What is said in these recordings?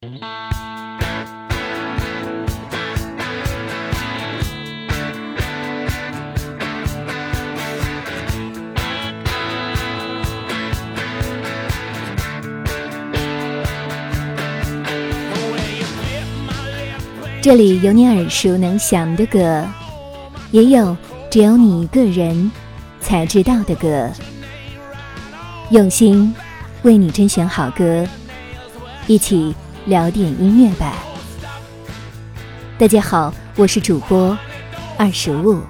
这里有你耳熟能详的歌，也有只有你一个人才知道的歌。用心为你甄选好歌，一起聊点音乐吧。大家好，我是主播二十五。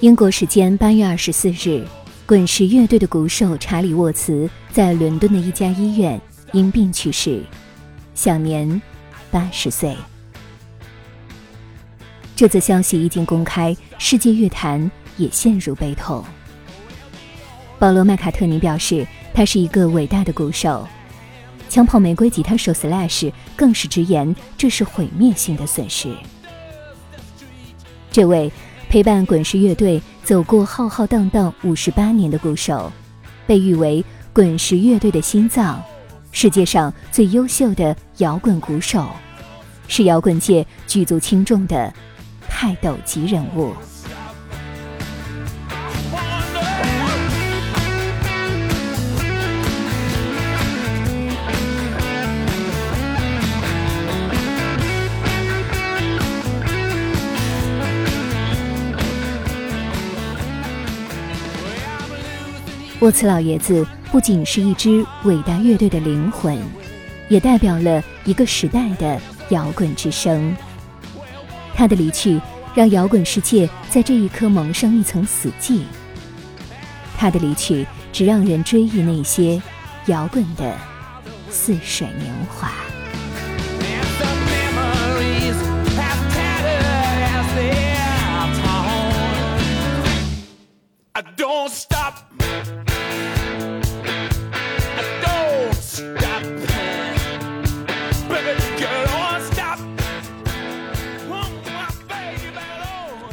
英国时间八月二十四日，滚石乐队的鼓手查理沃茨在伦敦的一家医院因病去世，享年八十岁。这则消息一经公开，世界乐坛也陷入悲痛。保罗·麦卡特尼表示，他是一个伟大的鼓手。枪炮玫瑰吉他手 Slash 更是直言，这是毁灭性的损失。这位。陪伴滚石乐队走过浩浩荡荡五十八年的鼓手，被誉为滚石乐队的心脏，世界上最优秀的摇滚鼓手，是摇滚界举足轻重的泰斗级人物。沃茨老爷子不仅是一支伟大乐队的灵魂，也代表了一个时代的摇滚之声。他的离去让摇滚世界在这一刻蒙上一层死寂。他的离去只让人追忆那些摇滚的似水年华。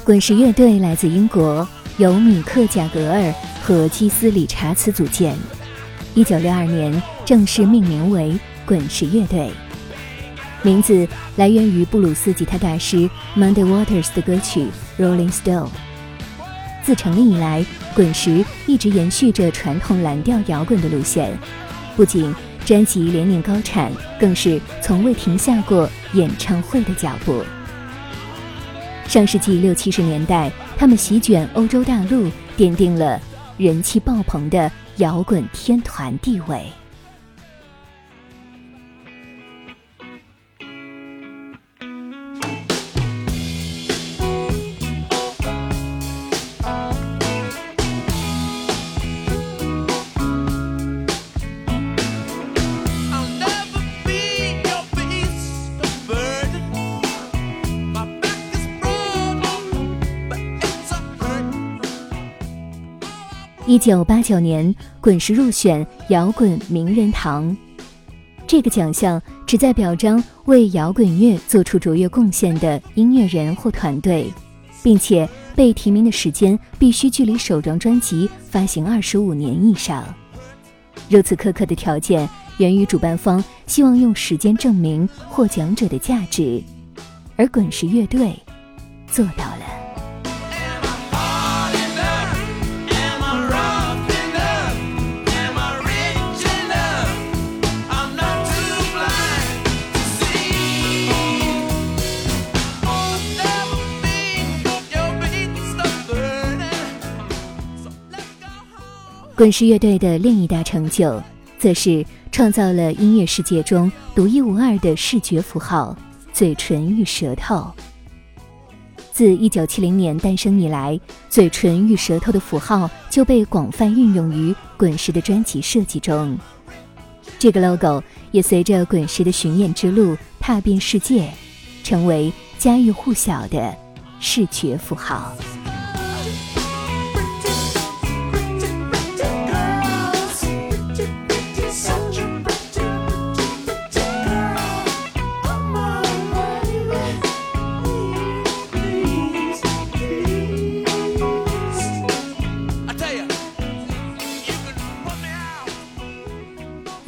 滚石乐队来自英国，由米克·贾格尔和基斯·理查茨组建。一九六二年正式命名为滚石乐队，名字来源于布鲁斯吉他大师 Muddy Waters 的歌曲《Rolling Stone》。自成立以来，滚石一直延续着传统蓝调摇滚的路线，不仅专辑连年高产，更是从未停下过演唱会的脚步。上世纪六七十年代，他们席卷欧洲大陆，奠定了人气爆棚的摇滚天团地位。一九八九年，滚石入选摇滚名人堂。这个奖项旨在表彰为摇滚乐做出卓越贡献的音乐人或团队，并且被提名的时间必须距离首张专辑发行二十五年以上。如此苛刻的条件，源于主办方希望用时间证明获奖者的价值，而滚石乐队做到了。滚石乐队的另一大成就，则是创造了音乐世界中独一无二的视觉符号——嘴唇与舌头。自1970年诞生以来，嘴唇与舌头的符号就被广泛运用于滚石的专辑设计中。这个 logo 也随着滚石的巡演之路踏遍世界，成为家喻户晓的视觉符号。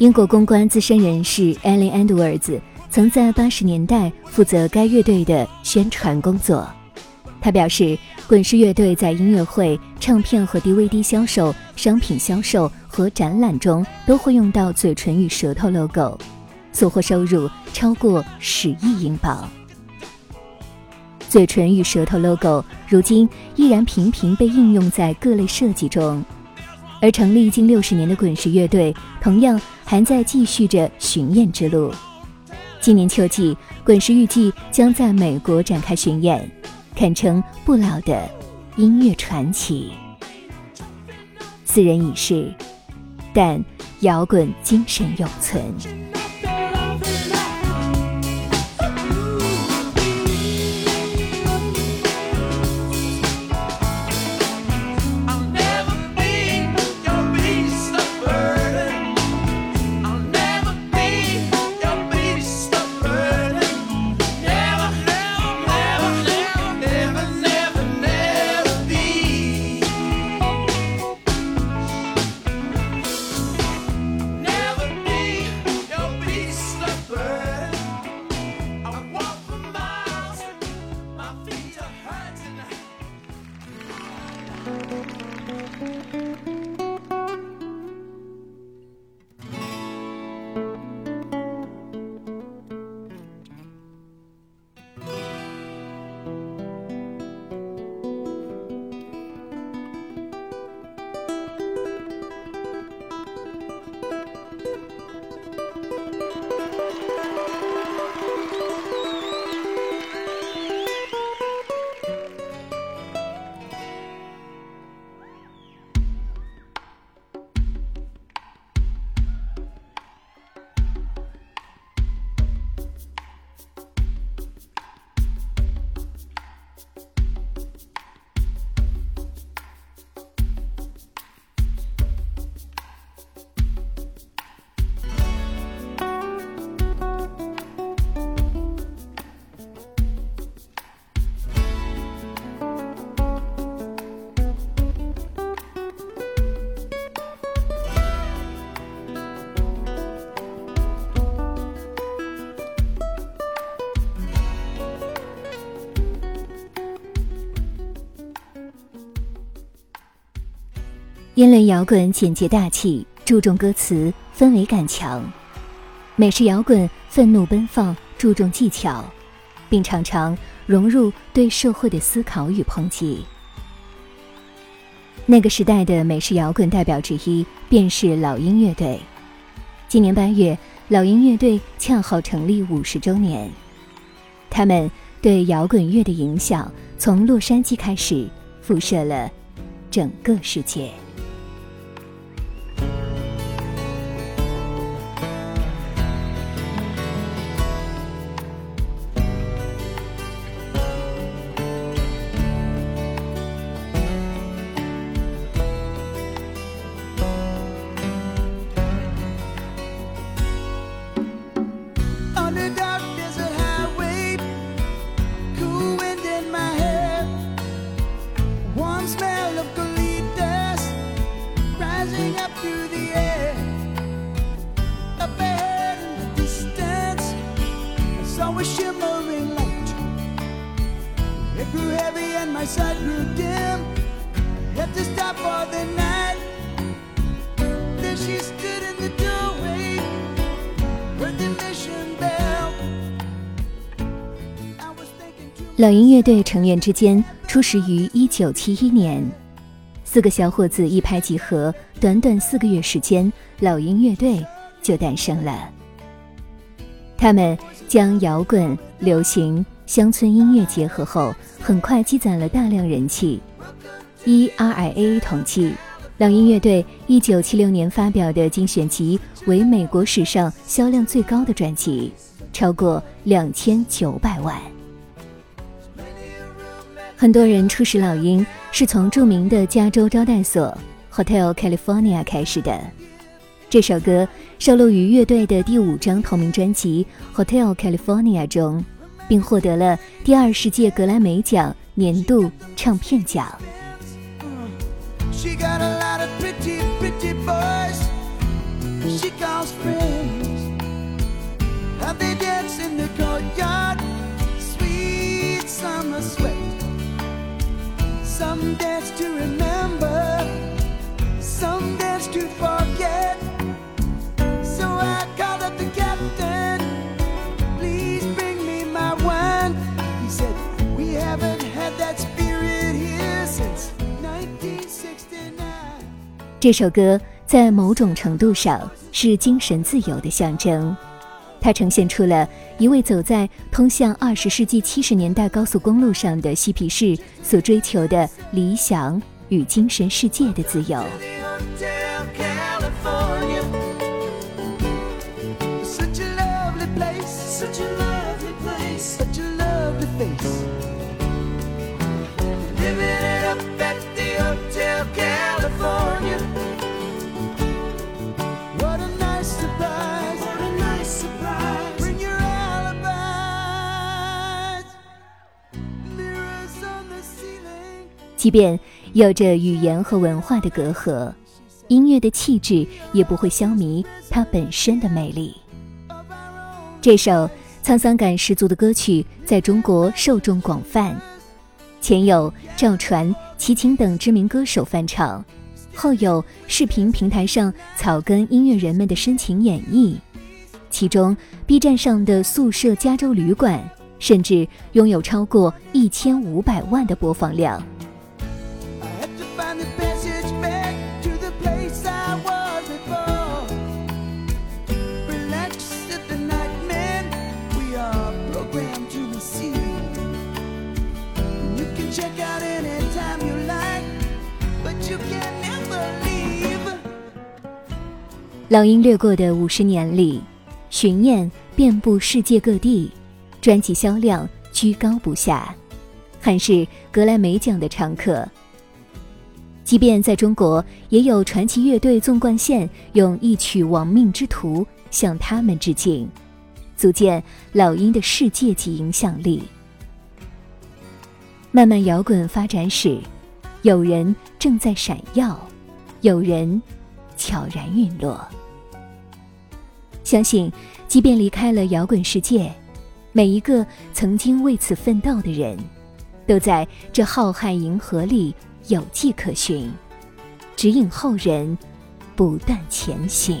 英国公关资深人士 Ellen Edwards 曾在八十年代负责该乐队的宣传工作。他表示，滚石乐队在音乐会、唱片和 DVD 销售、商品销售和展览中都会用到嘴唇与舌头 logo，所获收入超过十亿英镑。嘴唇与舌头 logo 如今依然频频被应用在各类设计中，而成立近六十年的滚石乐队同样。还在继续着巡演之路。今年秋季，滚石预计将在美国展开巡演，堪称不老的音乐传奇。四人已逝，但摇滚精神永存。英伦摇滚简洁大气，注重歌词，氛围感强；美式摇滚愤怒奔放，注重技巧，并常常融入对社会的思考与抨击。那个时代的美式摇滚代表之一便是老鹰乐队。今年八月，老鹰乐队恰好成立五十周年。他们对摇滚乐的影响，从洛杉矶开始，辐射了整个世界。My side 路店老鹰乐队成员之间初始于1971年，四个小伙子一拍即合，短短四个月时间，老鹰乐队就诞生了。他们将摇滚、流行、乡村音乐结合后，很快积攒了大量人气。依 RIA 统计，老鹰乐队1976年发表的精选集为美国史上销量最高的专辑，超过2900万。很多人初识老鹰是从著名的加州招待所 Hotel California 开始的。这首歌收录于乐队的第五张同名专辑 Hotel California 中，并获得了第二十届格莱美奖年度唱片奖。这首歌在某种程度上是精神自由的象征，它呈现出了一位走在通向二十世纪七十年代高速公路上的嬉皮士所追求的理想与精神世界的自由。即便有着语言和文化的隔阂，音乐的气质也不会消弭它本身的魅力。这首沧桑感十足的歌曲在中国受众广泛，前有赵传、齐秦等知名歌手翻唱，后有视频平台上草根音乐人们的深情演绎。其中，B 站上的宿舍加州旅馆甚至拥有超过一千五百万的播放量。老鹰掠过的五十年里，巡演遍布世界各地，专辑销量居高不下，还是格莱美奖的常客。即便在中国，也有传奇乐队纵贯线用一曲《亡命之徒》向他们致敬，足见老鹰的世界级影响力。漫漫摇滚发展史，有人正在闪耀，有人悄然陨落。相信，即便离开了摇滚世界，每一个曾经为此奋斗的人，都在这浩瀚银河里有迹可循，指引后人不断前行。